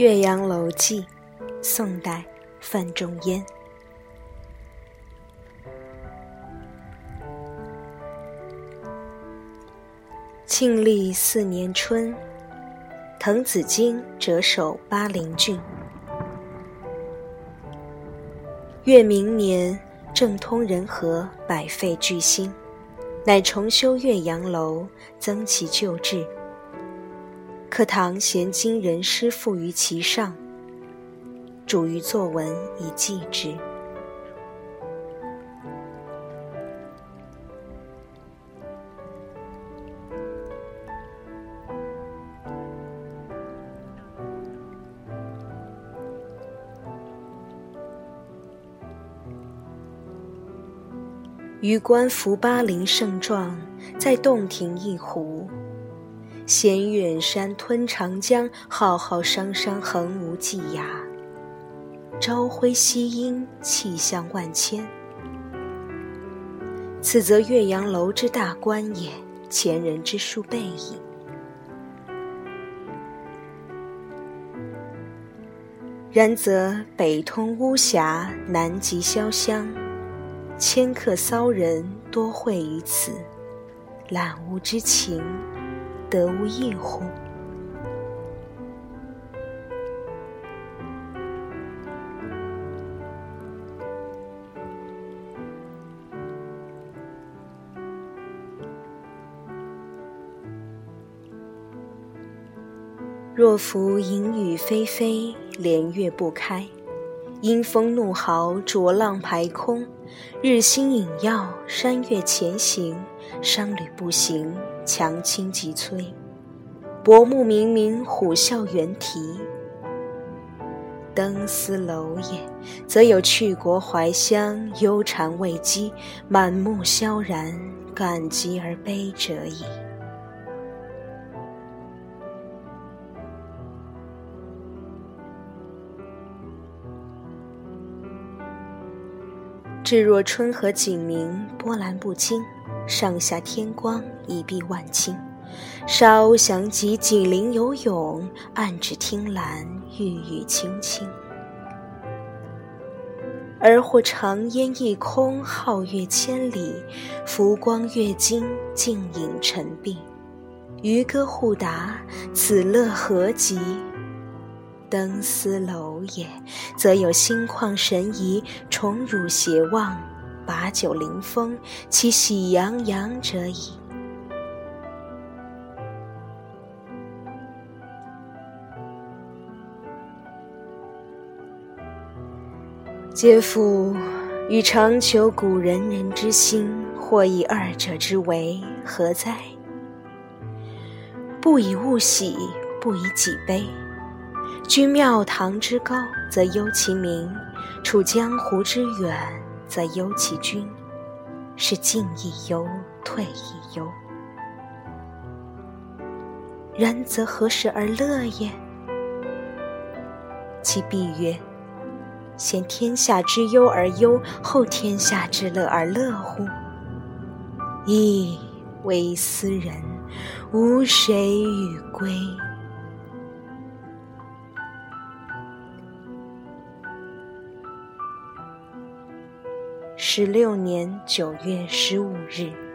岳阳楼记，宋代，范仲淹。庆历四年春，滕子京谪守巴陵郡。越明年，政通人和，百废具兴，乃重修岳阳楼，增其旧制。课堂贤今人诗赋于其上，主于作文以记之。余观扶巴陵胜状，在洞庭一湖。衔远山吞长江，浩浩汤汤横无际涯。朝晖夕阴，气象万千。此则岳阳楼之大观也，前人之述备矣。然则北通巫峡，南极潇湘。迁客骚人多会于此，览物之情，得无异乎？若夫淫雨霏霏，连月不开。阴风怒号，浊浪排空；日星隐曜，山岳前行，商旅不行，樯倾楫摧。薄暮冥冥，虎啸猿啼。登斯楼也，则有去国怀乡，忧谗畏讥，满目萧然，感极而悲者矣。至若春和景明，波澜不惊；上下天光，一碧万顷。沙鸥翔集，锦鳞游泳；岸芷汀兰，郁郁青青。而或长烟一空，皓月千里，浮光跃金，静影沉璧。渔歌互答，此乐何极！登斯楼也，则有心旷神怡，宠辱偕忘，把酒临风，其喜洋洋者矣。嗟夫！与长求古仁人之心，或以二者之为，何哉？不以物喜，不以己悲。居庙堂之高，则忧其民；处江湖之远，则忧其君。是进亦忧，退亦忧。然则何时而乐也？其必曰：先天下之忧而忧，后天下之乐而乐乎？噫！微斯人，吾谁与归？十六年九月十五日。